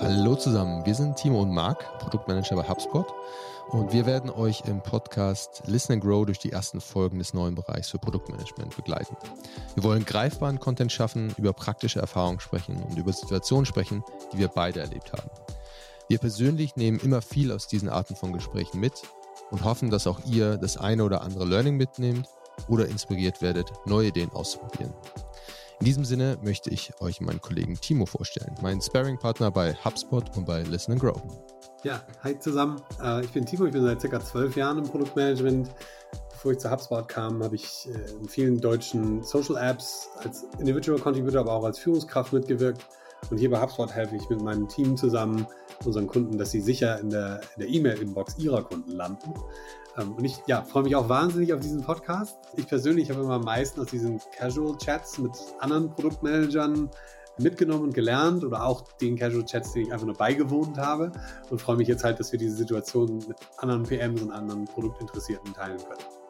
Hallo zusammen, wir sind Timo und Marc, Produktmanager bei HubSpot und wir werden euch im Podcast Listen and Grow durch die ersten Folgen des neuen Bereichs für Produktmanagement begleiten. Wir wollen greifbaren Content schaffen, über praktische Erfahrungen sprechen und über Situationen sprechen, die wir beide erlebt haben. Wir persönlich nehmen immer viel aus diesen Arten von Gesprächen mit und hoffen, dass auch ihr das eine oder andere Learning mitnehmt oder inspiriert werdet, neue Ideen auszuprobieren. In diesem Sinne möchte ich euch meinen Kollegen Timo vorstellen, meinen Sparring-Partner bei HubSpot und bei Listen Grow. Ja, hi zusammen. Äh, ich bin Timo, ich bin seit circa zwölf Jahren im Produktmanagement. Bevor ich zu HubSpot kam, habe ich äh, in vielen deutschen Social Apps als Individual Contributor, aber auch als Führungskraft mitgewirkt. Und hier bei HubSpot helfe ich mit meinem Team zusammen unseren Kunden, dass sie sicher in der E-Mail-Inbox ihrer Kunden landen. Ähm, und ich ja, freue mich auch wahnsinnig auf diesen Podcast. Ich persönlich habe immer am meisten aus diesen Casual Chats mit anderen Produktmanagern mitgenommen und gelernt oder auch den Casual Chats, denen ich einfach nur beigewohnt habe und freue mich jetzt halt, dass wir diese Situation mit anderen PMs und anderen Produktinteressierten teilen können.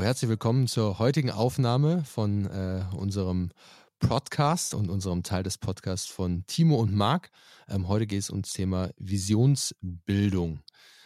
Herzlich willkommen zur heutigen Aufnahme von äh, unserem Podcast und unserem Teil des Podcasts von Timo und Marc. Ähm, heute geht es ums Thema Visionsbildung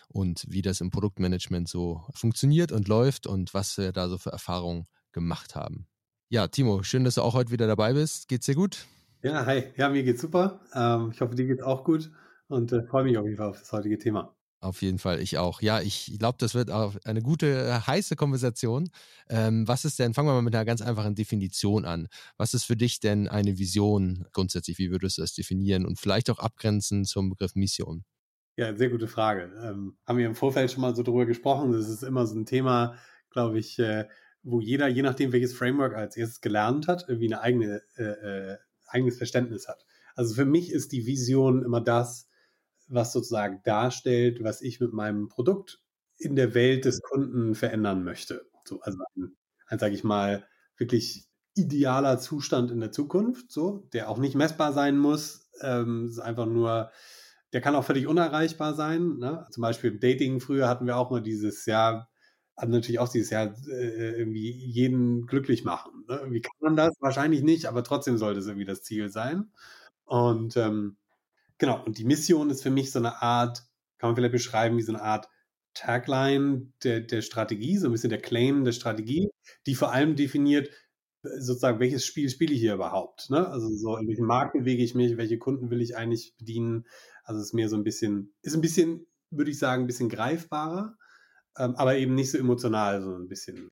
und wie das im Produktmanagement so funktioniert und läuft und was wir da so für Erfahrungen gemacht haben. Ja, Timo, schön, dass du auch heute wieder dabei bist. Geht's dir gut? Ja, hi. Ja, mir geht's super. Ähm, ich hoffe, dir geht's auch gut und äh, freue mich auf jeden Fall auf das heutige Thema. Auf jeden Fall, ich auch. Ja, ich glaube, das wird auch eine gute, äh, heiße Konversation. Ähm, was ist denn, fangen wir mal mit einer ganz einfachen Definition an. Was ist für dich denn eine Vision grundsätzlich? Wie würdest du das definieren und vielleicht auch abgrenzen zum Begriff Mission? Ja, sehr gute Frage. Ähm, haben wir im Vorfeld schon mal so drüber gesprochen. Das ist immer so ein Thema, glaube ich, äh, wo jeder, je nachdem, welches Framework als erstes gelernt hat, irgendwie eine eigene, äh, äh eigenes Verständnis hat. Also für mich ist die Vision immer das, was sozusagen darstellt, was ich mit meinem Produkt in der Welt des Kunden verändern möchte. So, also ein, ein sage ich mal, wirklich idealer Zustand in der Zukunft, so, der auch nicht messbar sein muss. Ähm, ist einfach nur, der kann auch völlig unerreichbar sein. Ne? Zum Beispiel im Dating früher hatten wir auch mal dieses Jahr, hatten natürlich auch dieses Jahr äh, irgendwie jeden glücklich machen. Ne? Wie kann man das? Wahrscheinlich nicht, aber trotzdem sollte es irgendwie das Ziel sein. Und ähm, Genau, und die Mission ist für mich so eine Art, kann man vielleicht beschreiben, wie so eine Art Tagline der, der Strategie, so ein bisschen der Claim der Strategie, die vor allem definiert, sozusagen, welches Spiel spiele ich hier überhaupt? Ne? Also so, in welchen Markt bewege ich mich, welche Kunden will ich eigentlich bedienen? Also es ist mehr so ein bisschen, ist ein bisschen, würde ich sagen, ein bisschen greifbarer, ähm, aber eben nicht so emotional, so ein bisschen.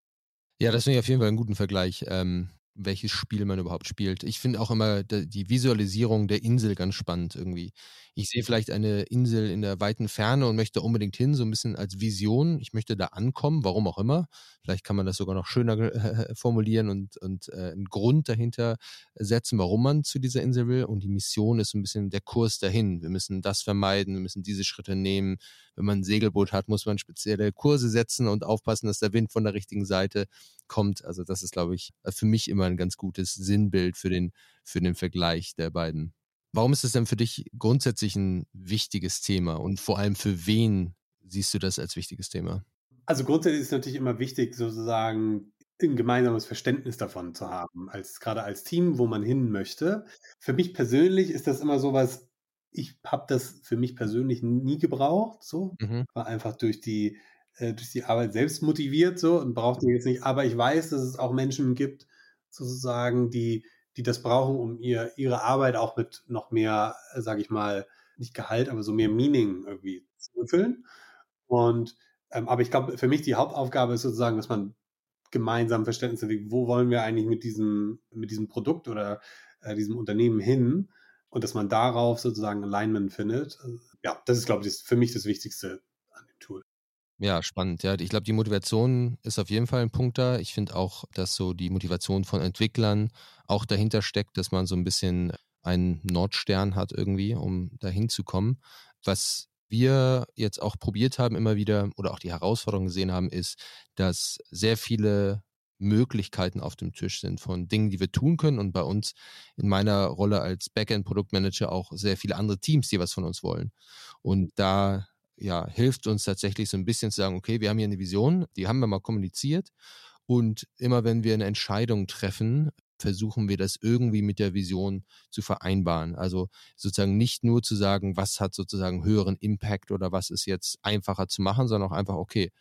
Ja, das finde ich auf jeden Fall einen guten Vergleich. Ähm, welches Spiel man überhaupt spielt. Ich finde auch immer die Visualisierung der Insel ganz spannend irgendwie. Ich sehe vielleicht eine Insel in der weiten Ferne und möchte unbedingt hin, so ein bisschen als Vision. Ich möchte da ankommen, warum auch immer. Vielleicht kann man das sogar noch schöner äh, formulieren und, und äh, einen Grund dahinter setzen, warum man zu dieser Insel will. Und die Mission ist ein bisschen der Kurs dahin. Wir müssen das vermeiden, wir müssen diese Schritte nehmen. Wenn man ein Segelboot hat, muss man spezielle Kurse setzen und aufpassen, dass der Wind von der richtigen Seite kommt. Also das ist, glaube ich, für mich immer ein ganz gutes Sinnbild für den, für den Vergleich der beiden. Warum ist es denn für dich grundsätzlich ein wichtiges Thema und vor allem für wen siehst du das als wichtiges Thema? Also grundsätzlich ist es natürlich immer wichtig, sozusagen ein gemeinsames Verständnis davon zu haben, als gerade als Team, wo man hin möchte. Für mich persönlich ist das immer sowas, ich habe das für mich persönlich nie gebraucht, so mhm. war einfach durch die äh, durch die Arbeit selbst motiviert so und brauchte jetzt nicht. Aber ich weiß, dass es auch Menschen gibt, sozusagen, die, die das brauchen, um ihr, ihre Arbeit auch mit noch mehr, äh, sage ich mal, nicht Gehalt, aber so mehr Meaning irgendwie zu erfüllen. Und ähm, aber ich glaube, für mich die Hauptaufgabe ist sozusagen, dass man gemeinsam Verständnis hat, wo wollen wir eigentlich mit diesem, mit diesem Produkt oder äh, diesem Unternehmen hin und dass man darauf sozusagen Alignment findet. Ja, das ist, glaube ich, das, für mich das Wichtigste. Ja, spannend. Ja, ich glaube, die Motivation ist auf jeden Fall ein Punkt da. Ich finde auch, dass so die Motivation von Entwicklern auch dahinter steckt, dass man so ein bisschen einen Nordstern hat irgendwie, um dahin zu kommen. Was wir jetzt auch probiert haben, immer wieder oder auch die Herausforderung gesehen haben, ist, dass sehr viele Möglichkeiten auf dem Tisch sind von Dingen, die wir tun können und bei uns in meiner Rolle als Backend-Produktmanager auch sehr viele andere Teams, die was von uns wollen. Und da ja, hilft uns tatsächlich so ein bisschen zu sagen, okay, wir haben hier eine Vision, die haben wir mal kommuniziert und immer wenn wir eine Entscheidung treffen, versuchen wir das irgendwie mit der Vision zu vereinbaren. Also sozusagen nicht nur zu sagen, was hat sozusagen höheren Impact oder was ist jetzt einfacher zu machen, sondern auch einfach, okay,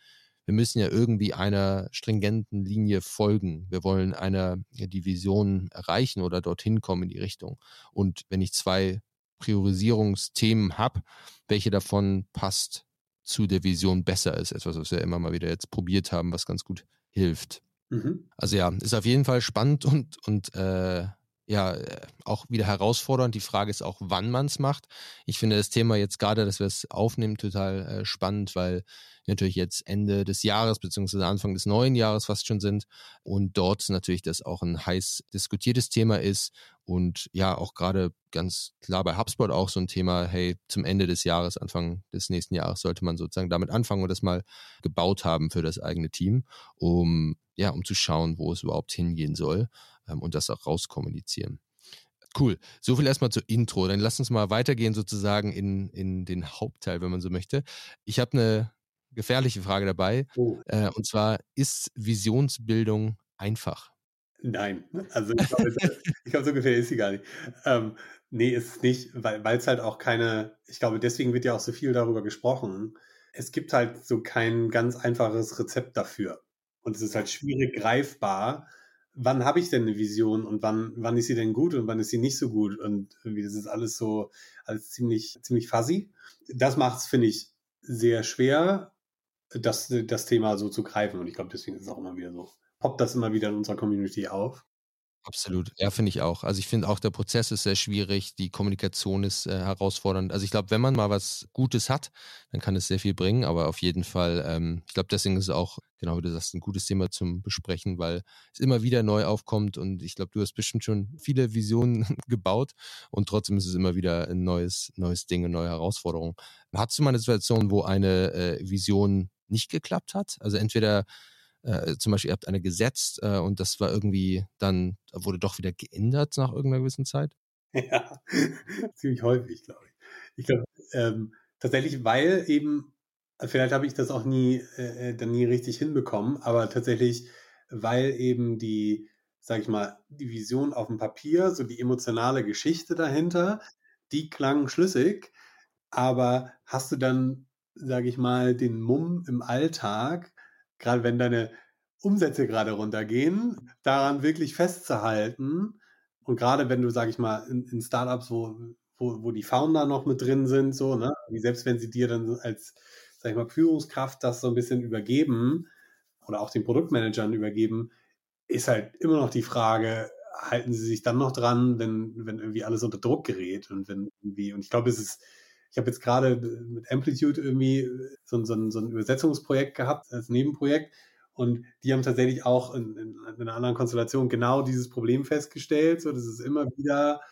wir müssen ja irgendwie einer stringenten Linie folgen. Wir wollen einer die Vision erreichen oder dorthin kommen in die Richtung. Und wenn ich zwei Priorisierungsthemen habe, welche davon passt zu der Vision besser ist, etwas, was wir immer mal wieder jetzt probiert haben, was ganz gut hilft. Mhm. Also ja, ist auf jeden Fall spannend und, und äh, ja, äh, auch wieder herausfordernd. Die Frage ist auch, wann man es macht. Ich finde das Thema jetzt gerade, dass wir es aufnehmen, total äh, spannend, weil natürlich jetzt Ende des Jahres beziehungsweise Anfang des neuen Jahres fast schon sind und dort natürlich das auch ein heiß diskutiertes Thema ist und ja auch gerade ganz klar bei HubSpot auch so ein Thema, hey, zum Ende des Jahres, Anfang des nächsten Jahres sollte man sozusagen damit anfangen und das mal gebaut haben für das eigene Team, um ja, um zu schauen, wo es überhaupt hingehen soll und das auch rauskommunizieren. Cool. So viel erstmal zur Intro. Dann lass uns mal weitergehen sozusagen in, in den Hauptteil, wenn man so möchte. Ich habe eine gefährliche Frage dabei. Oh. Äh, und zwar, ist Visionsbildung einfach? Nein, also ich glaube, glaub, so gefährlich ist sie gar nicht. Ähm, nee, ist es nicht, weil es halt auch keine, ich glaube, deswegen wird ja auch so viel darüber gesprochen. Es gibt halt so kein ganz einfaches Rezept dafür. Und es ist halt schwierig greifbar, wann habe ich denn eine Vision und wann, wann ist sie denn gut und wann ist sie nicht so gut? Und irgendwie, das ist alles so, alles ziemlich, ziemlich fuzzy. Das macht es, finde ich, sehr schwer, das, das Thema so zu greifen. Und ich glaube, deswegen ist es auch immer wieder so, poppt das immer wieder in unserer Community auf. Absolut, ja, finde ich auch. Also ich finde auch, der Prozess ist sehr schwierig, die Kommunikation ist äh, herausfordernd. Also ich glaube, wenn man mal was Gutes hat, dann kann es sehr viel bringen, aber auf jeden Fall, ähm, ich glaube, deswegen ist es auch, genau wie du sagst, ein gutes Thema zum Besprechen, weil es immer wieder neu aufkommt und ich glaube, du hast bestimmt schon viele Visionen gebaut und trotzdem ist es immer wieder ein neues, neues Ding, eine neue Herausforderung. Hattest du mal eine Situation, wo eine äh, Vision nicht geklappt hat? Also entweder äh, zum Beispiel, ihr habt eine gesetzt äh, und das war irgendwie dann, wurde doch wieder geändert nach irgendeiner gewissen Zeit? Ja, ziemlich häufig, glaube ich. Ich glaube, ähm, tatsächlich, weil eben, vielleicht habe ich das auch nie, äh, äh, dann nie richtig hinbekommen, aber tatsächlich, weil eben die, sag ich mal, die Vision auf dem Papier, so die emotionale Geschichte dahinter, die klang schlüssig, aber hast du dann, sag ich mal, den Mumm im Alltag, gerade wenn deine Umsätze gerade runtergehen, daran wirklich festzuhalten. Und gerade wenn du, sag ich mal, in, in Startups, wo, wo, wo die Founder noch mit drin sind, so, ne, selbst wenn sie dir dann als, sag ich mal, Führungskraft das so ein bisschen übergeben oder auch den Produktmanagern übergeben, ist halt immer noch die Frage, halten sie sich dann noch dran, wenn, wenn irgendwie alles unter Druck gerät und wenn irgendwie, und ich glaube, es ist, ich habe jetzt gerade mit Amplitude irgendwie so, so, so ein Übersetzungsprojekt gehabt als Nebenprojekt. Und die haben tatsächlich auch in, in, in, einer anderen Konstellation genau dieses Problem festgestellt, so dass es immer wieder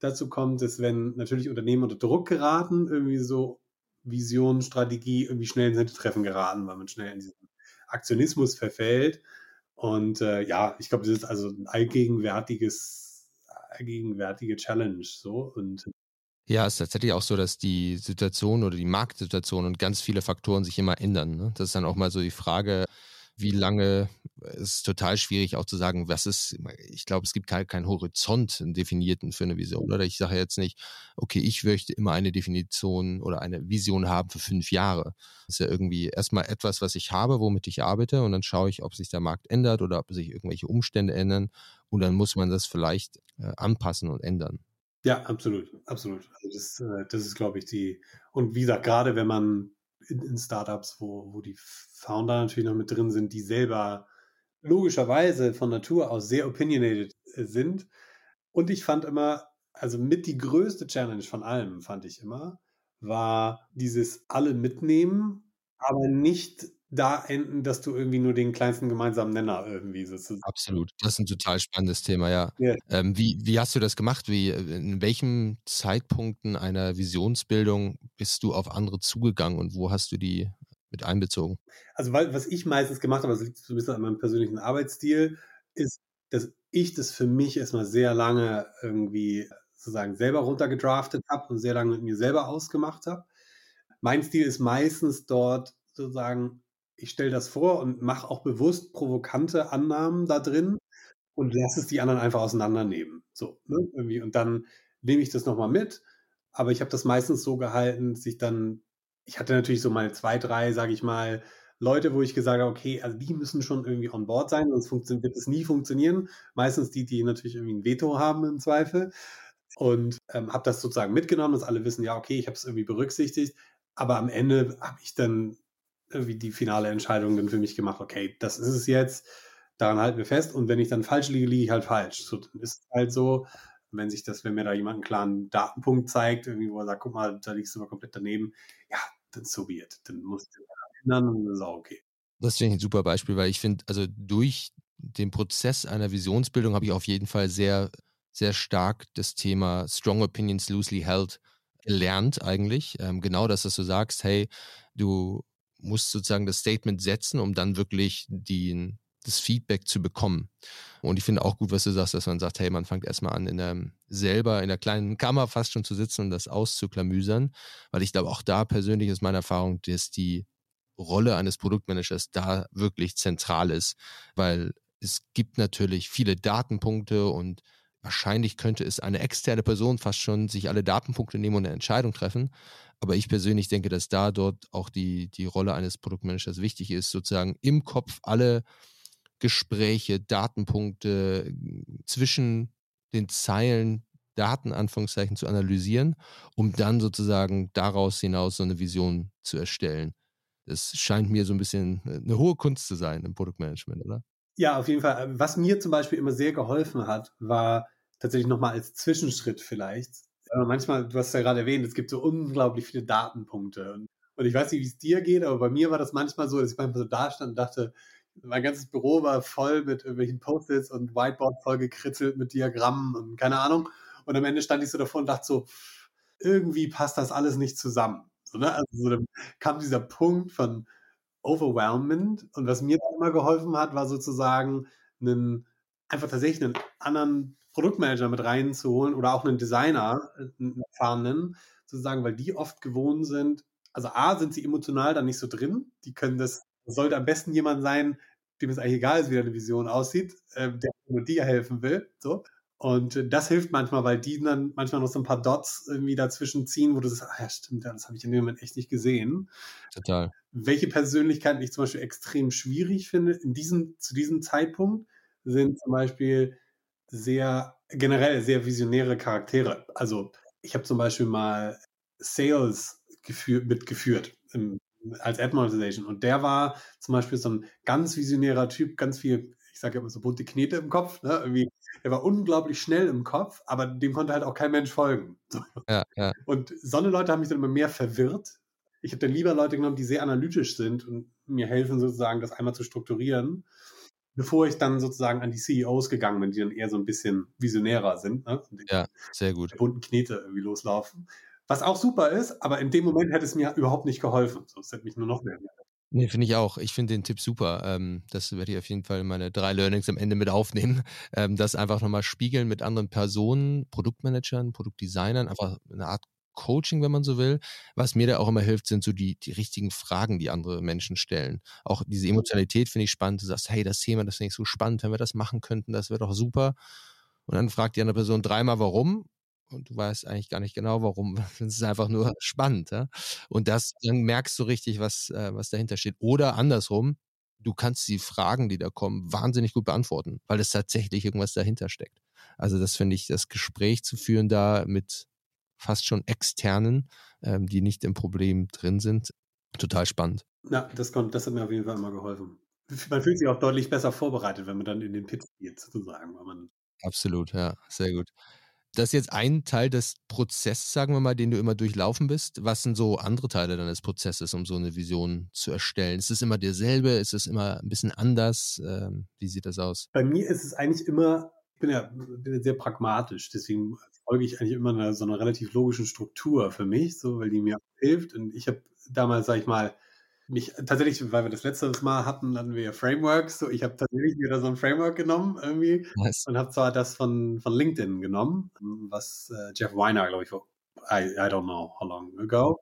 dazu kommt, dass wenn natürlich Unternehmen unter Druck geraten, irgendwie so Vision, Strategie irgendwie schnell ins Hintertreffen geraten, weil man schnell in diesen Aktionismus verfällt. Und äh, ja, ich glaube, das ist also ein allgegenwärtiges, allgegenwärtige Challenge so. Und ja, es ist tatsächlich auch so, dass die Situation oder die Marktsituation und ganz viele Faktoren sich immer ändern. Ne? Das ist dann auch mal so die Frage, wie lange, es ist total schwierig auch zu sagen, was ist, ich glaube, es gibt keinen kein Horizont einen definierten für eine Vision. Oder ich sage jetzt nicht, okay, ich möchte immer eine Definition oder eine Vision haben für fünf Jahre. Das ist ja irgendwie erstmal etwas, was ich habe, womit ich arbeite und dann schaue ich, ob sich der Markt ändert oder ob sich irgendwelche Umstände ändern und dann muss man das vielleicht äh, anpassen und ändern. Ja, absolut, absolut. Also das, äh, das ist, glaube ich, die, und wie gesagt, gerade wenn man in, in, Startups, wo, wo die Founder natürlich noch mit drin sind, die selber logischerweise von Natur aus sehr opinionated äh, sind. Und ich fand immer, also mit die größte Challenge von allem, fand ich immer, war dieses alle mitnehmen, aber nicht da enden, dass du irgendwie nur den kleinsten gemeinsamen Nenner irgendwie sozusagen. Absolut. Das ist ein total spannendes Thema, ja. Ja. Ähm, wie, wie hast du das gemacht? Wie, in welchen Zeitpunkten einer Visionsbildung bist du auf andere zugegangen und wo hast du die mit einbezogen? Also, weil, was ich meistens gemacht habe, das liegt so ein bisschen an meinem persönlichen Arbeitsstil, ist, dass ich das für mich erstmal sehr lange irgendwie sozusagen selber runtergedraftet habe und sehr lange mit mir selber ausgemacht habe. Mein Stil ist meistens dort sozusagen, ich stelle das vor und mache auch bewusst provokante Annahmen da drin und lasse es die anderen einfach auseinandernehmen. So, ne? Irgendwie. Und dann nehme ich das nochmal mit. Aber ich habe das meistens so gehalten, dass ich dann, ich hatte natürlich so meine zwei, drei, sage ich mal, Leute, wo ich gesagt habe, okay, also die müssen schon irgendwie on board sein, sonst wird es nie funktionieren. Meistens die, die natürlich irgendwie ein Veto haben im Zweifel. Und ähm, habe das sozusagen mitgenommen, dass alle wissen, ja, okay, ich habe es irgendwie berücksichtigt. Aber am Ende habe ich dann irgendwie die finale Entscheidung dann für mich gemacht, okay, das ist es jetzt, daran halten wir fest. Und wenn ich dann falsch liege, liege ich halt falsch. So, dann ist es halt so, wenn sich das, wenn mir da jemand einen klaren Datenpunkt zeigt, irgendwie, wo er sagt, guck mal, da liegst du mal komplett daneben, ja, dann so wird. Dann musst du ändern und das ist auch okay. Das finde ich ein super Beispiel, weil ich finde, also durch den Prozess einer Visionsbildung habe ich auf jeden Fall sehr, sehr stark das Thema Strong Opinions Loosely Held gelernt eigentlich. Ähm, genau das, dass du sagst, hey, du musst sozusagen das Statement setzen, um dann wirklich die, das Feedback zu bekommen. Und ich finde auch gut, was du sagst, dass man sagt, hey, man fängt erstmal an, in der, selber in der kleinen Kammer fast schon zu sitzen und das auszuklamüsern, weil ich glaube, auch da persönlich ist meine Erfahrung, dass die Rolle eines Produktmanagers da wirklich zentral ist, weil es gibt natürlich viele Datenpunkte und wahrscheinlich könnte es eine externe Person fast schon sich alle Datenpunkte nehmen und eine Entscheidung treffen. Aber ich persönlich denke, dass da dort auch die, die Rolle eines Produktmanagers wichtig ist, sozusagen im Kopf alle Gespräche, Datenpunkte zwischen den Zeilen, Daten, Anführungszeichen, zu analysieren, um dann sozusagen daraus hinaus so eine Vision zu erstellen. Das scheint mir so ein bisschen äh, eine hohe Kunst zu sein im Produktmanagement, oder? Ja, auf jeden Fall. Was mir zum Beispiel immer sehr geholfen hat, war tatsächlich nochmal als Zwischenschritt vielleicht. Aber manchmal, du hast ja gerade erwähnt, es gibt so unglaublich viele Datenpunkte. Und, ich weiß nicht, wie es dir geht, aber bei mir war das manchmal so, dass ich manchmal so da stand und dachte, mein ganzes Büro war voll mit irgendwelchen Post-its und Whiteboard voll gekritzelt mit Diagrammen und keine Ahnung. Und am Ende stand ich so davor und dachte so, irgendwie passt das alles nicht zusammen. So, ne? Also so, dann kam dieser Punkt von Overwhelmment und was mir immer geholfen hat, war sozusagen einen, einfach tatsächlich einen anderen Produktmanager mit reinzuholen oder auch einen Designer, äh, einen erfahrenen, sozusagen, weil die oft gewohnt sind, also A, sind sie emotional da nicht so drin, die können das, das sollte am besten jemand sein, dem es eigentlich egal ist, wie deine Vision aussieht, äh, der nur dir helfen will, so. Und äh, das hilft manchmal, weil die dann manchmal noch so ein paar Dots irgendwie dazwischen ziehen, wo du sagst, ah ja, stimmt, das habe ich in dem Moment echt nicht gesehen. Total. Welche Persönlichkeiten ich zum Beispiel extrem schwierig finde, in diesem, zu diesem Zeitpunkt, sind zum Beispiel sehr, generell sehr visionäre Charaktere. Also ich habe zum Beispiel mal Sales geführt, mitgeführt im, als Ad Monetization und der war zum Beispiel so ein ganz visionärer Typ, ganz viel, ich sage immer so bunte Knete im Kopf, ne? irgendwie der war unglaublich schnell im Kopf, aber dem konnte halt auch kein Mensch folgen. Ja, ja. Und so eine Leute haben mich dann immer mehr verwirrt. Ich habe dann lieber Leute genommen, die sehr analytisch sind und mir helfen, sozusagen das einmal zu strukturieren, bevor ich dann sozusagen an die CEOs gegangen bin, die dann eher so ein bisschen visionärer sind. Ne? Ja, sehr gut. bunten Knete irgendwie loslaufen. Was auch super ist, aber in dem Moment hätte es mir überhaupt nicht geholfen. So, es hätte mich nur noch mehr Nee, finde ich auch. Ich finde den Tipp super. Ähm, das werde ich auf jeden Fall meine drei Learnings am Ende mit aufnehmen. Ähm, das einfach nochmal spiegeln mit anderen Personen, Produktmanagern, Produktdesignern, einfach eine Art Coaching, wenn man so will. Was mir da auch immer hilft, sind so die, die richtigen Fragen, die andere Menschen stellen. Auch diese Emotionalität finde ich spannend. Du sagst, hey, das Thema, das finde ich so spannend, wenn wir das machen könnten, das wäre doch super. Und dann fragt die andere Person dreimal, warum und du weißt eigentlich gar nicht genau, warum. Es ist einfach nur spannend. Ja? Und das, dann merkst du richtig, was, äh, was dahinter steht. Oder andersrum, du kannst die Fragen, die da kommen, wahnsinnig gut beantworten, weil es tatsächlich irgendwas dahinter steckt. Also das finde ich, das Gespräch zu führen da mit fast schon externen, ähm, die nicht im Problem drin sind, total spannend. Ja, das, kommt, das hat mir auf jeden Fall immer geholfen. Man fühlt sich auch deutlich besser vorbereitet, wenn man dann in den Pitch geht, sozusagen. Absolut, ja, sehr gut. Das ist jetzt ein Teil des Prozesses, sagen wir mal, den du immer durchlaufen bist. Was sind so andere Teile deines Prozesses, um so eine Vision zu erstellen? Ist es immer derselbe? Ist es immer ein bisschen anders? Ähm, wie sieht das aus? Bei mir ist es eigentlich immer, ich bin ja, bin ja sehr pragmatisch, deswegen folge ich eigentlich immer einer, so einer relativ logischen Struktur für mich, so, weil die mir hilft. Und ich habe damals, sag ich mal, mich tatsächlich, weil wir das letzte Mal hatten, hatten wir ja Frameworks. So, ich habe tatsächlich wieder so ein Framework genommen irgendwie nice. und habe zwar das von, von LinkedIn genommen, was äh, Jeff Weiner, glaube ich, vor, I, I don't know how long ago,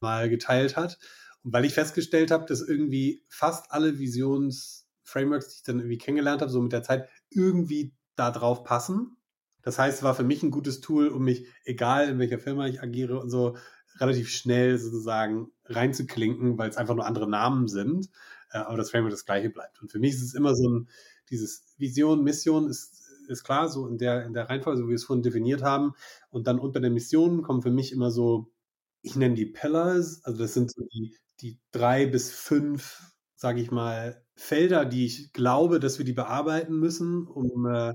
mal geteilt hat. Und weil ich festgestellt habe, dass irgendwie fast alle Visions-Frameworks, die ich dann irgendwie kennengelernt habe, so mit der Zeit irgendwie da drauf passen. Das heißt, es war für mich ein gutes Tool, um mich, egal in welcher Firma ich agiere und so, relativ schnell sozusagen reinzuklinken, weil es einfach nur andere Namen sind, äh, aber das Framework das gleiche bleibt. Und für mich ist es immer so ein, dieses Vision, Mission ist, ist klar, so in der, in der Reihenfolge, so wie wir es vorhin definiert haben. Und dann unter der Mission kommen für mich immer so, ich nenne die Pillars, also das sind so die, die drei bis fünf, sage ich mal, Felder, die ich glaube, dass wir die bearbeiten müssen, um, äh,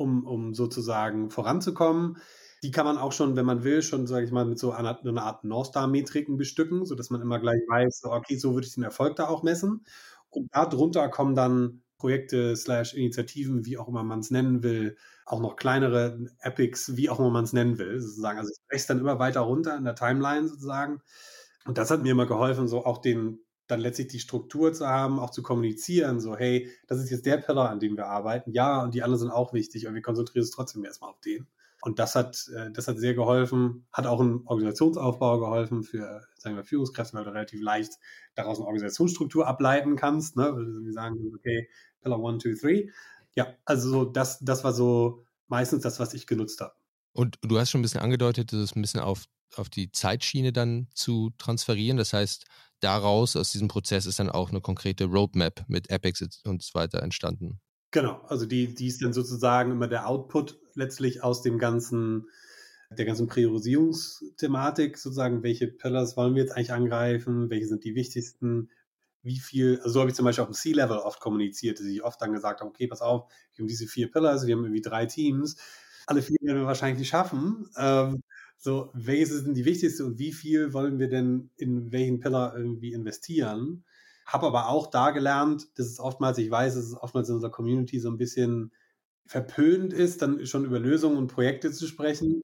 um, um sozusagen voranzukommen. Die kann man auch schon, wenn man will, schon, sage ich mal, mit so einer, einer Art North Star-Metriken bestücken, sodass man immer gleich weiß, okay, so würde ich den Erfolg da auch messen. Und darunter kommen dann Projekte slash Initiativen, wie auch immer man es nennen will, auch noch kleinere Epics, wie auch immer man es nennen will, sozusagen. Also es wächst dann immer weiter runter in der Timeline sozusagen. Und das hat mir immer geholfen, so auch den, dann letztlich die Struktur zu haben, auch zu kommunizieren, so, hey, das ist jetzt der Pillar, an dem wir arbeiten. Ja, und die anderen sind auch wichtig, aber wir konzentrieren uns trotzdem erstmal auf den. Und das hat, äh, das hat sehr geholfen, hat auch einen Organisationsaufbau geholfen für, sagen wir, Führungskräfte, weil du relativ leicht daraus eine Organisationsstruktur ableiten kannst, ne? Weil du sagen, okay, Pillar one, two, three. Ja, also das, das war so meistens das, was ich genutzt habe. Und du hast schon ein bisschen angedeutet, das ein bisschen auf, auf die Zeitschiene dann zu transferieren. Das heißt, daraus, aus diesem Prozess ist dann auch eine konkrete Roadmap mit Epics und so weiter entstanden. Genau, also die, die ist dann sozusagen immer der Output letztlich aus dem ganzen, der ganzen Priorisierungsthematik, sozusagen, welche Pillars wollen wir jetzt eigentlich angreifen, welche sind die wichtigsten, wie viel, also so habe ich zum Beispiel auf dem C-Level oft kommuniziert, dass ich oft dann gesagt habe, okay, pass auf, wir haben diese vier Pillars, wir haben irgendwie drei Teams, alle vier werden wir wahrscheinlich nicht schaffen. Ähm, so, welches sind die wichtigsten und wie viel wollen wir denn in welchen Pillar irgendwie investieren? Habe aber auch da gelernt, dass es oftmals, ich weiß, dass es oftmals in unserer Community so ein bisschen verpönt ist, dann schon über Lösungen und Projekte zu sprechen.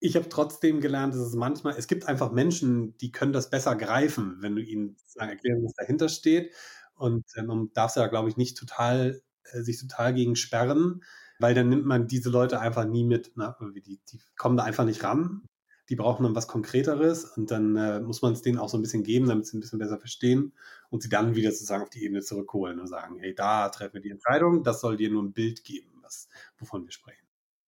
Ich habe trotzdem gelernt, dass es manchmal, es gibt einfach Menschen, die können das besser greifen, wenn du ihnen erklärst, was dahinter steht. Und äh, man darf da, glaube ich, nicht total, äh, sich total gegen sperren, weil dann nimmt man diese Leute einfach nie mit. Ne? Die, die kommen da einfach nicht ran die brauchen dann was Konkreteres und dann äh, muss man es denen auch so ein bisschen geben, damit sie ein bisschen besser verstehen und sie dann wieder sozusagen auf die Ebene zurückholen und sagen, hey, da treffen wir die Entscheidung, das soll dir nur ein Bild geben, was, wovon wir sprechen.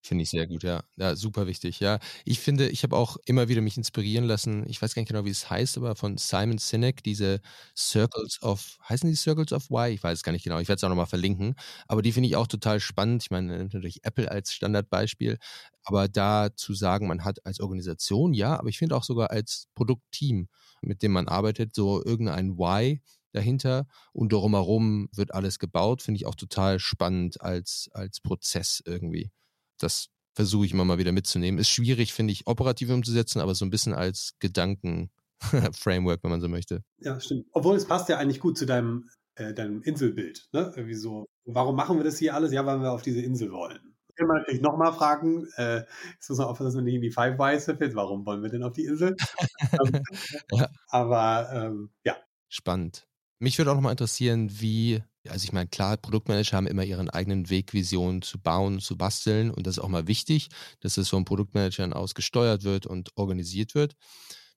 Finde ich sehr gut, ja. Ja, super wichtig, ja. Ich finde, ich habe auch immer wieder mich inspirieren lassen. Ich weiß gar nicht genau, wie es heißt, aber von Simon Sinek, diese Circles of, heißen die Circles of Why? Ich weiß es gar nicht genau. Ich werde es auch nochmal verlinken. Aber die finde ich auch total spannend. Ich meine, natürlich Apple als Standardbeispiel. Aber da zu sagen, man hat als Organisation, ja, aber ich finde auch sogar als Produktteam, mit dem man arbeitet, so irgendein Why dahinter und drumherum wird alles gebaut, finde ich auch total spannend als, als Prozess irgendwie das versuche ich immer mal wieder mitzunehmen. Ist schwierig, finde ich, operativ umzusetzen, aber so ein bisschen als Gedanken-Framework, wenn man so möchte. Ja, stimmt. Obwohl es passt ja eigentlich gut zu deinem, äh, deinem Inselbild. Ne? Irgendwie so, warum machen wir das hier alles? Ja, weil wir auf diese Insel wollen. Kann man natürlich nochmal fragen, äh, jetzt muss man aufpassen, dass man nicht in die Five Whys verfällt. Warum wollen wir denn auf die Insel? Ja. Aber ähm, ja. Spannend. Mich würde auch nochmal interessieren, wie also ich meine, klar, Produktmanager haben immer ihren eigenen Weg, Visionen zu bauen, zu basteln und das ist auch mal wichtig, dass es von Produktmanagern aus gesteuert wird und organisiert wird.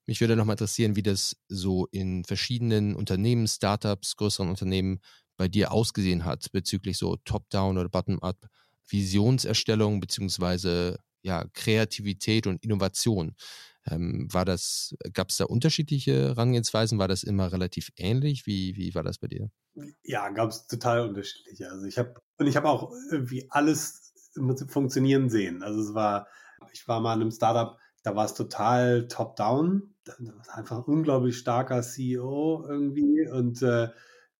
Mich würde nochmal interessieren, wie das so in verschiedenen Unternehmen, Startups, größeren Unternehmen bei dir ausgesehen hat bezüglich so Top-Down oder Bottom-Up Visionserstellung beziehungsweise ja, Kreativität und Innovation. Ähm, war das, gab es da unterschiedliche Herangehensweisen? War das immer relativ ähnlich? Wie, wie war das bei dir? Ja, gab es total unterschiedliche. Also ich habe und ich habe auch irgendwie alles funktionieren sehen. Also es war, ich war mal in einem Startup, da war es total top-down. Da war einfach ein unglaublich starker CEO irgendwie und äh,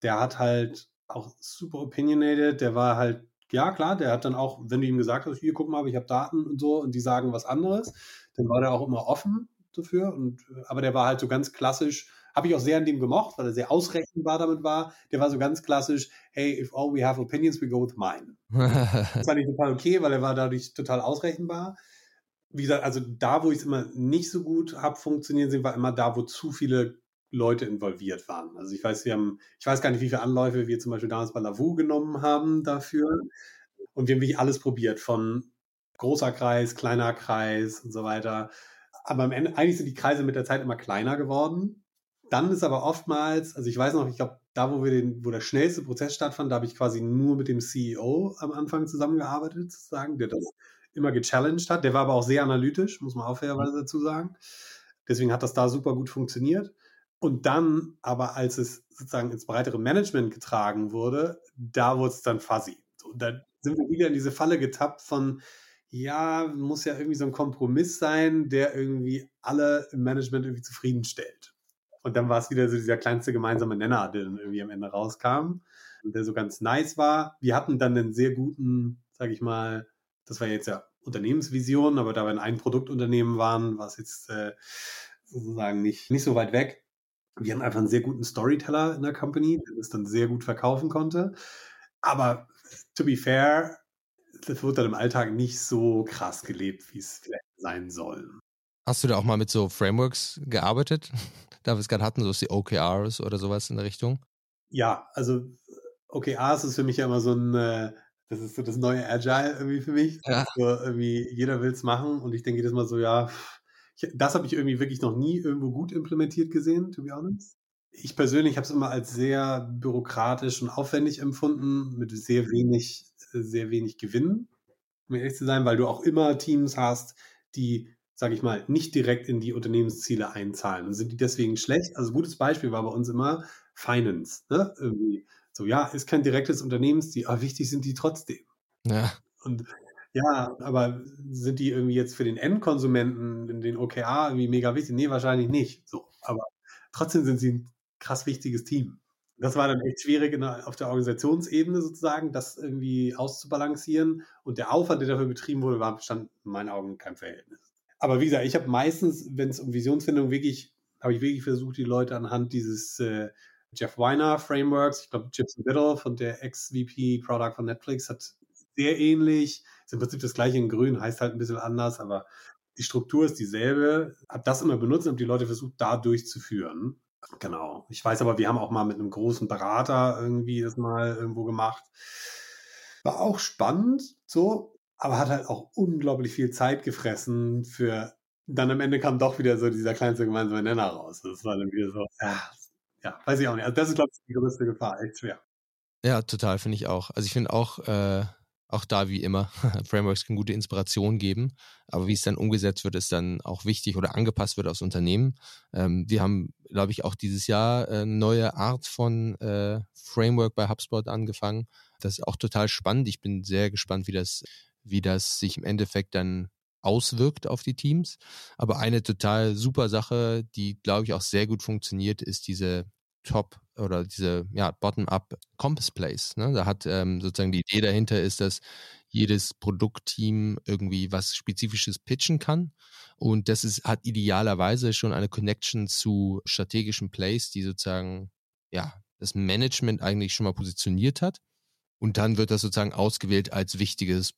der hat halt auch super opinionated. Der war halt ja, klar, der hat dann auch, wenn du ihm gesagt hast, hier, guck mal, ich habe Daten und so und die sagen was anderes, dann war der auch immer offen dafür. Und, aber der war halt so ganz klassisch, habe ich auch sehr an dem gemocht, weil er sehr ausrechenbar damit war. Der war so ganz klassisch, hey, if all we have opinions, we go with mine. das fand ich total okay, weil er war dadurch total ausrechenbar. Wie gesagt, also da, wo ich es immer nicht so gut habe funktionieren sehen, war immer da, wo zu viele Leute involviert waren. Also ich weiß, wir haben, ich weiß gar nicht, wie viele Anläufe wir zum Beispiel damals bei Lavu genommen haben dafür. Und wir haben wirklich alles probiert, von großer Kreis, kleiner Kreis und so weiter. Aber am Ende, eigentlich sind die Kreise mit der Zeit immer kleiner geworden. Dann ist aber oftmals, also ich weiß noch, ich glaube, da, wo wir den, wo der schnellste Prozess stattfand, da habe ich quasi nur mit dem CEO am Anfang zusammengearbeitet, sozusagen, der das immer gechallenged hat. Der war aber auch sehr analytisch, muss man auch fairerweise dazu sagen. Deswegen hat das da super gut funktioniert. Und dann, aber als es sozusagen ins breitere Management getragen wurde, da wurde es dann fuzzy. So, da sind wir wieder in diese Falle getappt von, ja, muss ja irgendwie so ein Kompromiss sein, der irgendwie alle im Management irgendwie zufriedenstellt. Und dann war es wieder so dieser kleinste gemeinsame Nenner, der dann irgendwie am Ende rauskam und der so ganz nice war. Wir hatten dann einen sehr guten, sag ich mal, das war jetzt ja Unternehmensvision, aber da wir in ein Produktunternehmen waren, war es jetzt äh, sozusagen nicht, nicht so weit weg. Wir hatten einfach einen sehr guten Storyteller in der Company, der das dann sehr gut verkaufen konnte. Aber to be fair, das wird dann im Alltag nicht so krass gelebt, wie es vielleicht sein soll. Hast du da auch mal mit so Frameworks gearbeitet? da wir es gerade hatten, so die OKRs oder sowas in der Richtung? Ja, also OKRs ist für mich ja immer so ein, äh, das ist so das neue Agile irgendwie für mich. Ja. So irgendwie jeder will es machen und ich denke jedes Mal so, ja, ich, das habe ich irgendwie wirklich noch nie irgendwo gut implementiert gesehen, to be honest. Ich persönlich habe es immer als sehr bürokratisch und aufwendig empfunden, mit sehr wenig, sehr wenig Gewinn, um ehrlich zu sein, weil du auch immer Teams hast, die, sage ich mal, nicht direkt in die Unternehmensziele einzahlen. Und sind die deswegen schlecht? Also gutes Beispiel war bei uns immer Finance. Ne? Irgendwie so, ja, ist kein direktes Unternehmensziel, aber wichtig sind die trotzdem. Ja. Und ja, aber sind die irgendwie jetzt für den Endkonsumenten in den OKA irgendwie mega wichtig? Nee, wahrscheinlich nicht. So, aber trotzdem sind sie ein krass wichtiges Team. Das war dann echt schwierig der, auf der Organisationsebene sozusagen, das irgendwie auszubalancieren. Und der Aufwand, der dafür betrieben wurde, war stand in meinen Augen kein Verhältnis. Aber wie gesagt, ich habe meistens, wenn es um Visionsfindung wirklich, habe ich wirklich versucht, die Leute anhand dieses äh, Jeff Weiner Frameworks, ich glaube, Gibson Biddle von der Ex-VP Product von Netflix hat sehr ähnlich ist im Prinzip das gleiche in grün, heißt halt ein bisschen anders, aber die Struktur ist dieselbe. Hab das immer benutzt und die Leute versucht, da durchzuführen. Genau. Ich weiß aber, wir haben auch mal mit einem großen Berater irgendwie das mal irgendwo gemacht. War auch spannend, so, aber hat halt auch unglaublich viel Zeit gefressen für, dann am Ende kam doch wieder so dieser kleinste gemeinsame Nenner raus. Das war dann wieder so, ja, ja weiß ich auch nicht. Also das ist, glaube ich, die größte Gefahr, echt schwer. Ja, total, finde ich auch. Also ich finde auch, äh, auch da wie immer, Frameworks können gute Inspiration geben, aber wie es dann umgesetzt wird, ist dann auch wichtig oder angepasst wird aufs Unternehmen. Ähm, wir haben, glaube ich, auch dieses Jahr eine neue Art von äh, Framework bei HubSpot angefangen. Das ist auch total spannend. Ich bin sehr gespannt, wie das, wie das sich im Endeffekt dann auswirkt auf die Teams. Aber eine total super Sache, die, glaube ich, auch sehr gut funktioniert, ist diese Top oder diese ja, Bottom-up Compass Place. Ne? Da hat ähm, sozusagen die Idee dahinter ist, dass jedes Produktteam irgendwie was Spezifisches pitchen kann. Und das ist, hat idealerweise schon eine Connection zu strategischen Plays, die sozusagen ja das Management eigentlich schon mal positioniert hat. Und dann wird das sozusagen ausgewählt als wichtiges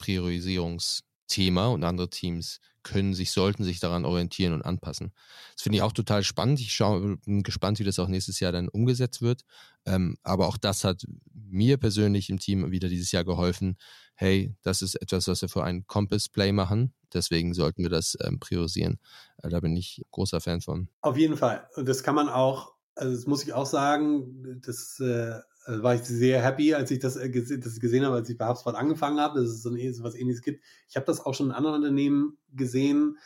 Priorisierungsthema und andere Teams können sich, sollten sich daran orientieren und anpassen. Das finde ich auch total spannend. Ich schaue, bin gespannt, wie das auch nächstes Jahr dann umgesetzt wird. Ähm, aber auch das hat mir persönlich im Team wieder dieses Jahr geholfen. Hey, das ist etwas, was wir für ein Compass Play machen. Deswegen sollten wir das ähm, priorisieren. Äh, da bin ich großer Fan von. Auf jeden Fall. Und das kann man auch, also das muss ich auch sagen, das äh, also war ich sehr happy, als ich das, äh, das gesehen habe, als ich bei HubSpot angefangen habe, dass es so, ein, so was ähnliches gibt. Ich habe das auch schon in anderen Unternehmen gesehen.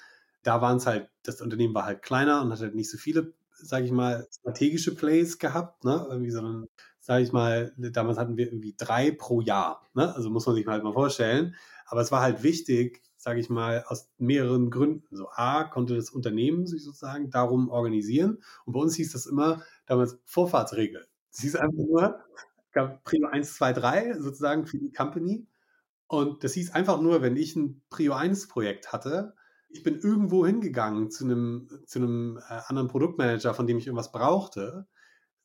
Da waren es halt, das Unternehmen war halt kleiner und hat halt nicht so viele, sage ich mal, strategische Plays gehabt, ne? Irgendwie, sondern, sage ich mal, damals hatten wir irgendwie drei pro Jahr. Ne? Also muss man sich halt mal vorstellen. Aber es war halt wichtig, sage ich mal, aus mehreren Gründen. So A, konnte das Unternehmen sich sozusagen darum organisieren. Und bei uns hieß das immer damals Vorfahrtsregel. Sie ist einfach nur, gab Prio 1, 2, 3 sozusagen für die Company. Und das hieß einfach nur, wenn ich ein Prio 1 Projekt hatte, ich bin irgendwo hingegangen zu einem, zu einem äh, anderen Produktmanager, von dem ich irgendwas brauchte,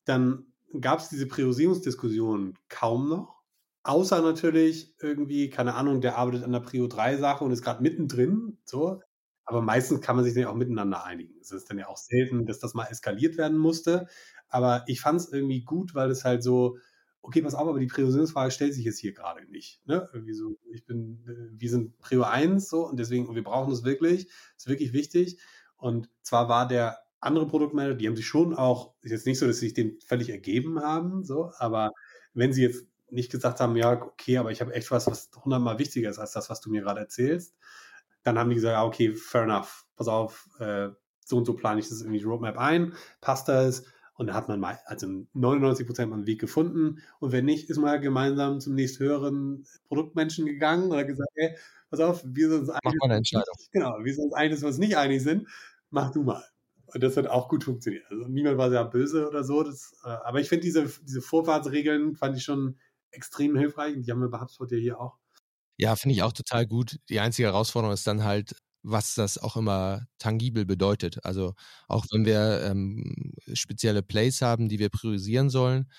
dann gab es diese Priorisierungsdiskussion kaum noch. Außer natürlich irgendwie, keine Ahnung, der arbeitet an der Prio 3 Sache und ist gerade mittendrin, so. Aber meistens kann man sich dann auch miteinander einigen. Es ist dann ja auch selten, dass das mal eskaliert werden musste. Aber ich fand es irgendwie gut, weil es halt so, okay, pass auf, aber die Priorisierungsfrage stellt sich jetzt hier gerade nicht. Ne? Irgendwie so, ich bin, äh, wir sind Prio 1 so und deswegen, und wir brauchen es wirklich, ist wirklich wichtig. Und zwar war der andere Produktmanager, die haben sich schon auch, ist jetzt nicht so, dass sie sich dem völlig ergeben haben, so, aber wenn sie jetzt nicht gesagt haben, ja, okay, aber ich habe echt was, was hundertmal wichtiger ist als das, was du mir gerade erzählst, dann haben die gesagt, ah, okay, fair enough, pass auf, äh, so und so plane ich das irgendwie Roadmap ein, passt das? Und da hat man mal, also 99 Prozent einen Weg gefunden. Und wenn nicht, ist man gemeinsam zum nächsthöheren Produktmenschen gegangen hat gesagt, hey, pass auf, wir sind uns einig. Mach mal eine Entscheidung. Genau, wir sind uns einig, dass wir uns nicht einig sind. Mach du mal. Und das hat auch gut funktioniert. Also niemand war sehr böse oder so. Das, äh, aber ich finde diese, diese Vorfahrtsregeln fand ich schon extrem hilfreich. Und die haben wir bei HubSpot ja hier auch. Ja, finde ich auch total gut. Die einzige Herausforderung ist dann halt, was das auch immer tangibel bedeutet. Also auch wenn wir ähm, spezielle Plays haben, die wir priorisieren sollen,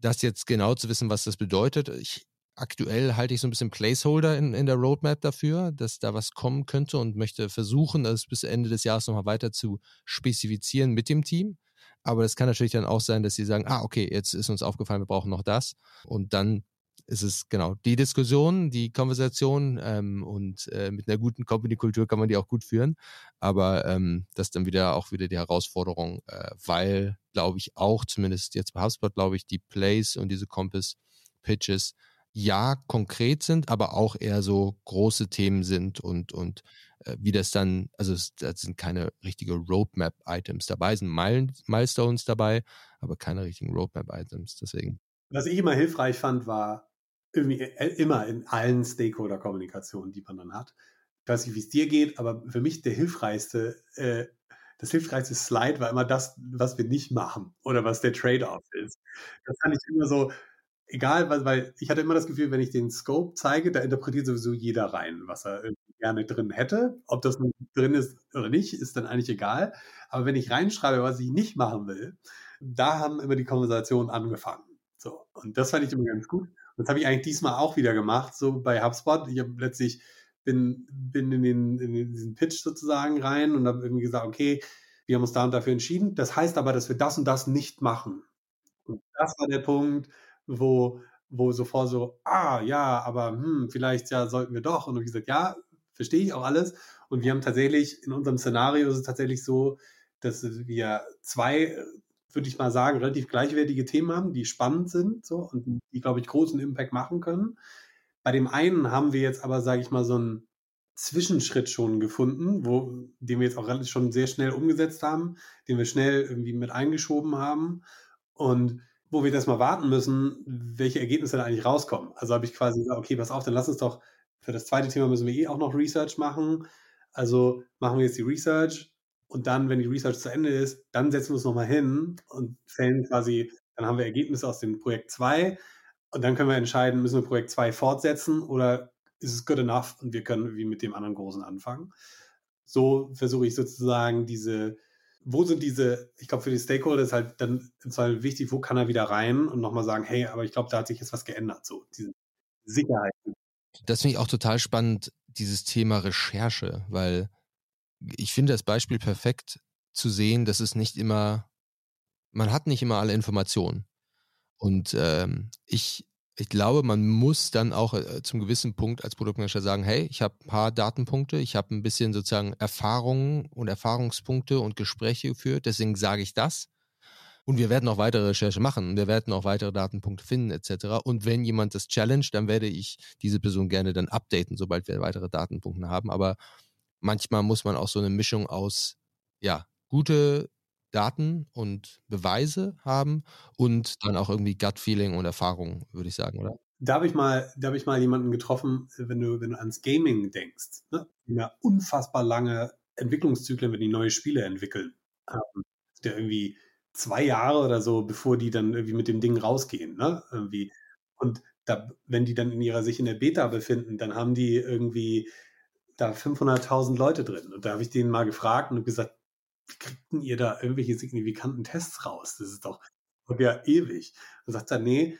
das jetzt genau zu wissen, was das bedeutet. Ich, aktuell halte ich so ein bisschen Placeholder in, in der Roadmap dafür, dass da was kommen könnte und möchte versuchen, das bis Ende des Jahres nochmal weiter zu spezifizieren mit dem Team. Aber es kann natürlich dann auch sein, dass sie sagen, ah, okay, jetzt ist uns aufgefallen, wir brauchen noch das. Und dann ist es genau die Diskussion, die Konversation ähm, und äh, mit einer guten Company-Kultur kann man die auch gut führen. Aber ähm, das ist dann wieder auch wieder die Herausforderung, äh, weil, glaube ich, auch zumindest jetzt bei HubSpot, glaube ich, die Plays und diese Compass-Pitches ja konkret sind, aber auch eher so große Themen sind und, und äh, wie das dann, also es, sind keine richtige Roadmap-Items dabei, sind Milestones dabei, aber keine richtigen Roadmap-Items. Deswegen. Was ich immer hilfreich fand, war irgendwie äh, immer in allen Stakeholder-Kommunikationen, die man dann hat. Ich weiß nicht, wie es dir geht, aber für mich der hilfreichste, äh, das hilfreichste Slide war immer das, was wir nicht machen oder was der Trade-off ist. Das fand ich immer so, egal, weil, weil ich hatte immer das Gefühl, wenn ich den Scope zeige, da interpretiert sowieso jeder rein, was er gerne drin hätte. Ob das nun drin ist oder nicht, ist dann eigentlich egal. Aber wenn ich reinschreibe, was ich nicht machen will, da haben immer die Konversationen angefangen. So. Und das fand ich immer ganz gut. Das habe ich eigentlich diesmal auch wieder gemacht, so bei HubSpot. Ich habe letztlich bin, bin in, den, in diesen Pitch sozusagen rein und habe irgendwie gesagt, okay, wir haben uns da und dafür entschieden. Das heißt aber, dass wir das und das nicht machen. Und das war der Punkt, wo, wo sofort so, ah, ja, aber hm, vielleicht ja sollten wir doch. Und ich gesagt, ja, verstehe ich auch alles. Und wir haben tatsächlich, in unserem Szenario ist es tatsächlich so, dass wir zwei würde ich mal sagen, relativ gleichwertige Themen haben, die spannend sind so und die, glaube ich, großen Impact machen können. Bei dem einen haben wir jetzt aber, sage ich mal, so einen Zwischenschritt schon gefunden, wo, den wir jetzt auch relativ schon sehr schnell umgesetzt haben, den wir schnell irgendwie mit eingeschoben haben und wo wir das mal warten müssen, welche Ergebnisse da eigentlich rauskommen. Also habe ich quasi gesagt, okay, pass auf, dann lass uns doch, für das zweite Thema müssen wir eh auch noch Research machen. Also machen wir jetzt die Research, und dann, wenn die Research zu Ende ist, dann setzen wir uns nochmal hin und fällen quasi, dann haben wir Ergebnisse aus dem Projekt 2 und dann können wir entscheiden, müssen wir Projekt 2 fortsetzen oder ist es good enough und wir können wie mit dem anderen Großen anfangen. So versuche ich sozusagen diese, wo sind diese, ich glaube für die Stakeholder ist halt dann im Zweifel wichtig, wo kann er wieder rein und nochmal sagen, hey, aber ich glaube, da hat sich jetzt was geändert, so diese Sicherheit. Das finde ich auch total spannend, dieses Thema Recherche, weil ich finde das Beispiel perfekt zu sehen, dass es nicht immer, man hat nicht immer alle Informationen. Und ähm, ich, ich glaube, man muss dann auch äh, zum gewissen Punkt als Produktmanager sagen, hey, ich habe ein paar Datenpunkte, ich habe ein bisschen sozusagen Erfahrungen und Erfahrungspunkte und Gespräche geführt, deswegen sage ich das. Und wir werden auch weitere Recherche machen. Wir werden auch weitere Datenpunkte finden, etc. Und wenn jemand das challenge, dann werde ich diese Person gerne dann updaten, sobald wir weitere Datenpunkte haben. Aber manchmal muss man auch so eine Mischung aus, ja, gute Daten und Beweise haben und dann auch irgendwie Gut-Feeling und Erfahrung, würde ich sagen, oder? Da habe ich mal, ich mal jemanden getroffen, wenn du, wenn du ans Gaming denkst, ne? Ja, unfassbar lange Entwicklungszyklen, wenn die neue Spiele entwickeln. Ähm, der irgendwie zwei Jahre oder so, bevor die dann irgendwie mit dem Ding rausgehen, ne? Irgendwie. Und da, wenn die dann in ihrer sich in der Beta befinden, dann haben die irgendwie da 500.000 Leute drin. Und da habe ich denen mal gefragt und gesagt, wie kriegten ihr da irgendwelche signifikanten Tests raus? Das ist doch ja ewig. Und sagt er, nee,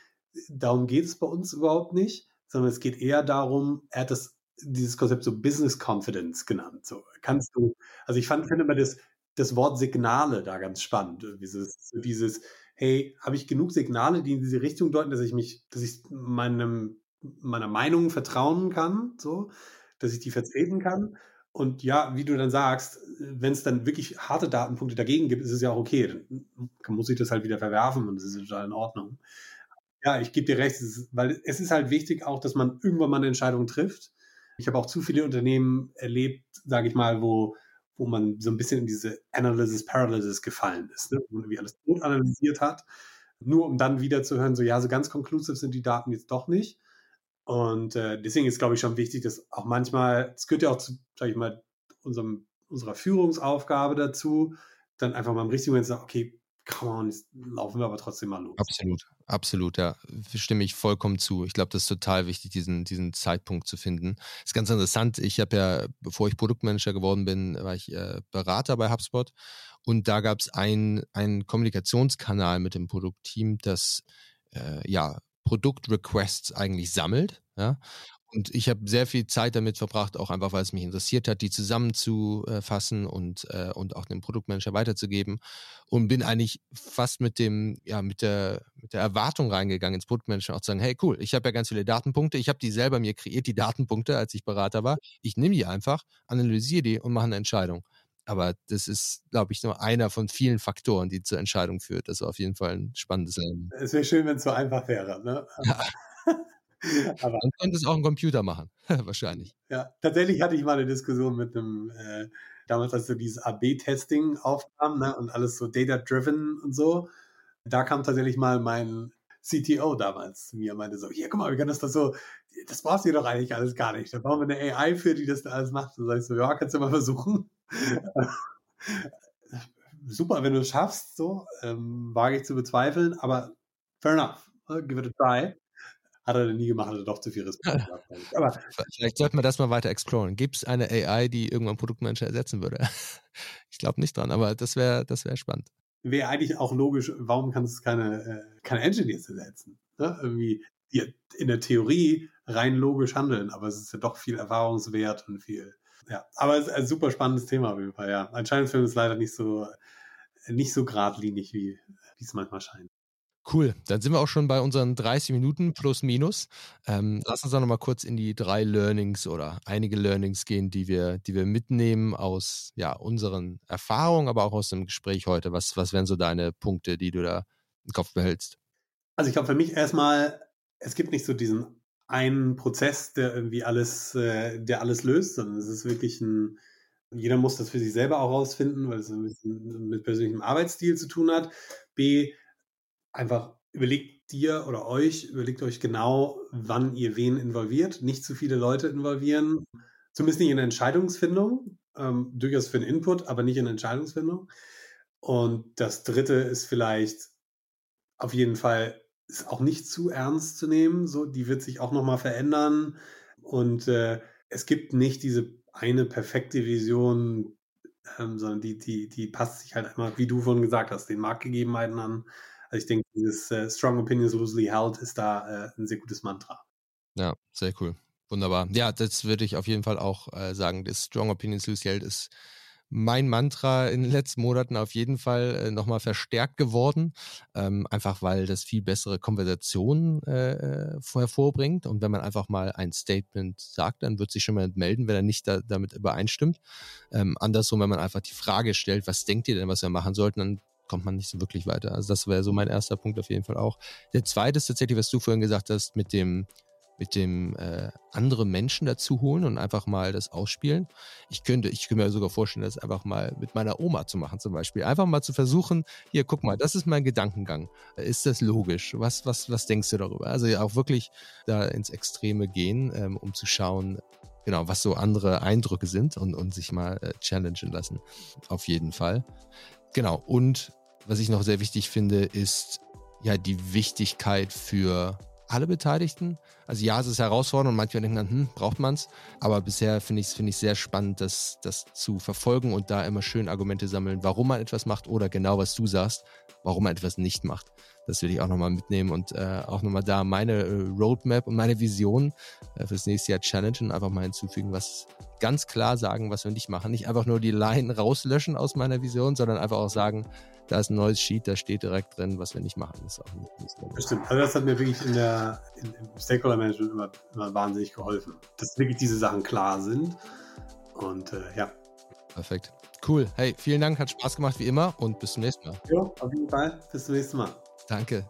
darum geht es bei uns überhaupt nicht, sondern es geht eher darum, er hat das, dieses Konzept so Business Confidence genannt. So kannst du, also ich fand, finde immer das, das Wort Signale da ganz spannend. Dieses, dieses hey, habe ich genug Signale, die in diese Richtung deuten, dass ich mich, dass ich meinem, meiner Meinung vertrauen kann, so, dass ich die vertreten kann. Und ja, wie du dann sagst, wenn es dann wirklich harte Datenpunkte dagegen gibt, ist es ja auch okay. Dann muss ich das halt wieder verwerfen und das ist total in Ordnung. Ja, ich gebe dir recht, es ist, weil es ist halt wichtig auch, dass man irgendwann mal eine Entscheidung trifft. Ich habe auch zu viele Unternehmen erlebt, sage ich mal, wo, wo man so ein bisschen in diese Analysis Paralysis gefallen ist, ne? wo man irgendwie alles gut analysiert hat, nur um dann wieder zu hören, so ja, so ganz konklusiv sind die Daten jetzt doch nicht. Und äh, deswegen ist, glaube ich, schon wichtig, dass auch manchmal, es gehört ja auch zu, sage ich mal, unserem, unserer Führungsaufgabe dazu, dann einfach mal im richtigen Moment zu sagen, okay, come on, jetzt laufen wir aber trotzdem mal los. Absolut, absolut, ja. Stimme ich vollkommen zu. Ich glaube, das ist total wichtig, diesen, diesen Zeitpunkt zu finden. Ist ganz interessant. Ich habe ja, bevor ich Produktmanager geworden bin, war ich äh, Berater bei HubSpot. Und da gab es einen Kommunikationskanal mit dem Produktteam, das äh, ja Produktrequests eigentlich sammelt. Ja? Und ich habe sehr viel Zeit damit verbracht, auch einfach, weil es mich interessiert hat, die zusammenzufassen und, äh, und auch dem Produktmanager weiterzugeben. Und bin eigentlich fast mit dem, ja, mit der, mit der Erwartung reingegangen ins Produktmanager auch zu sagen, hey cool, ich habe ja ganz viele Datenpunkte, ich habe die selber mir kreiert, die Datenpunkte, als ich Berater war. Ich nehme die einfach, analysiere die und mache eine Entscheidung. Aber das ist, glaube ich, nur einer von vielen Faktoren, die zur Entscheidung führt. Das ist auf jeden Fall ein spannendes Element. Es wäre schön, wenn es so einfach wäre. Ne? Ja. Aber dann könnte es auch ein Computer machen, wahrscheinlich. Ja, tatsächlich hatte ich mal eine Diskussion mit einem, äh, damals als so dieses AB-Testing aufkam ne, und alles so data-driven und so. Da kam tatsächlich mal mein CTO damals zu mir meinte so, hier, guck mal, wir können das, das so, das brauchst du doch eigentlich alles gar nicht. Da brauchen wir eine AI für, die das da alles macht. Und sag ich so, ja, kannst du mal versuchen. Super, wenn du es schaffst, so, ähm, wage ich zu bezweifeln, aber fair enough, ne, give it a try. Hat er nie gemacht, hat er doch zu viel Respekt gehabt. Aber Vielleicht sollten wir das mal weiter exploren. Gibt es eine AI, die irgendwann Produktmanager ersetzen würde? ich glaube nicht dran, aber das wäre das wär spannend. Wäre eigentlich auch logisch, warum kann es keine, äh, keine Engineers ersetzen? Ne? Irgendwie die in der Theorie rein logisch handeln, aber es ist ja doch viel Erfahrungswert und viel. Ja, aber es ist ein super spannendes Thema auf jeden Fall, ja. Entscheidungsfilm ist leider nicht so, nicht so geradlinig, wie, wie es manchmal scheint. Cool, dann sind wir auch schon bei unseren 30 Minuten plus minus. Ähm, lass uns doch nochmal kurz in die drei Learnings oder einige Learnings gehen, die wir, die wir mitnehmen aus ja, unseren Erfahrungen, aber auch aus dem Gespräch heute. Was, was wären so deine Punkte, die du da im Kopf behältst? Also ich glaube für mich erstmal, es gibt nicht so diesen einen Prozess, der irgendwie alles, äh, der alles löst, sondern es ist wirklich ein, jeder muss das für sich selber auch rausfinden, weil es mit persönlichem Arbeitsstil zu tun hat. B, einfach überlegt dir oder euch, überlegt euch genau, wann ihr wen involviert. Nicht zu viele Leute involvieren, zumindest nicht in der Entscheidungsfindung, ähm, durchaus für den Input, aber nicht in der Entscheidungsfindung. Und das dritte ist vielleicht auf jeden Fall ist auch nicht zu ernst zu nehmen. So, die wird sich auch nochmal verändern. Und äh, es gibt nicht diese eine perfekte Vision, ähm, sondern die, die, die passt sich halt einmal, wie du vorhin gesagt hast, den Marktgegebenheiten an. Also ich denke, dieses äh, Strong Opinions Loosely Held ist da äh, ein sehr gutes Mantra. Ja, sehr cool. Wunderbar. Ja, das würde ich auf jeden Fall auch äh, sagen. Das Strong Opinions Loosely Held ist mein Mantra in den letzten Monaten auf jeden Fall äh, nochmal verstärkt geworden. Ähm, einfach weil das viel bessere Konversationen äh, äh, hervorbringt. Und wenn man einfach mal ein Statement sagt, dann wird sich schon mal melden, wenn er nicht da, damit übereinstimmt. Ähm, andersrum, wenn man einfach die Frage stellt, was denkt ihr denn, was wir machen sollten, dann kommt man nicht so wirklich weiter. Also das wäre so mein erster Punkt auf jeden Fall auch. Der zweite ist tatsächlich, was du vorhin gesagt hast, mit dem mit dem äh, andere Menschen dazu holen und einfach mal das ausspielen. Ich könnte, ich könnte mir sogar vorstellen, das einfach mal mit meiner Oma zu machen zum Beispiel. Einfach mal zu versuchen, hier, guck mal, das ist mein Gedankengang. Ist das logisch? Was, was, was denkst du darüber? Also ja, auch wirklich da ins Extreme gehen, ähm, um zu schauen, genau, was so andere Eindrücke sind und, und sich mal äh, challengen lassen. Auf jeden Fall. Genau. Und was ich noch sehr wichtig finde, ist ja die Wichtigkeit für alle Beteiligten. Also ja, es ist herausfordernd und manchmal denken dann, hm, braucht man es. Aber bisher finde ich es find sehr spannend, das, das zu verfolgen und da immer schön Argumente sammeln, warum man etwas macht oder genau, was du sagst, warum man etwas nicht macht. Das will ich auch nochmal mitnehmen und äh, auch nochmal da meine äh, Roadmap und meine Vision äh, fürs nächste Jahr Challenge und einfach mal hinzufügen, was ganz klar sagen, was wir nicht machen. Nicht einfach nur die Line rauslöschen aus meiner Vision, sondern einfach auch sagen, da ist ein neues Sheet, da steht direkt drin, was wir nicht machen. Das ist auch nicht, das stimmt. Also das hat mir wirklich in der, in, im Stakeholder Management immer, immer wahnsinnig geholfen, dass wirklich diese Sachen klar sind. Und äh, ja. Perfekt. Cool. Hey, vielen Dank, hat Spaß gemacht wie immer und bis zum nächsten Mal. Ja, auf jeden Fall. Bis zum nächsten Mal. Danke.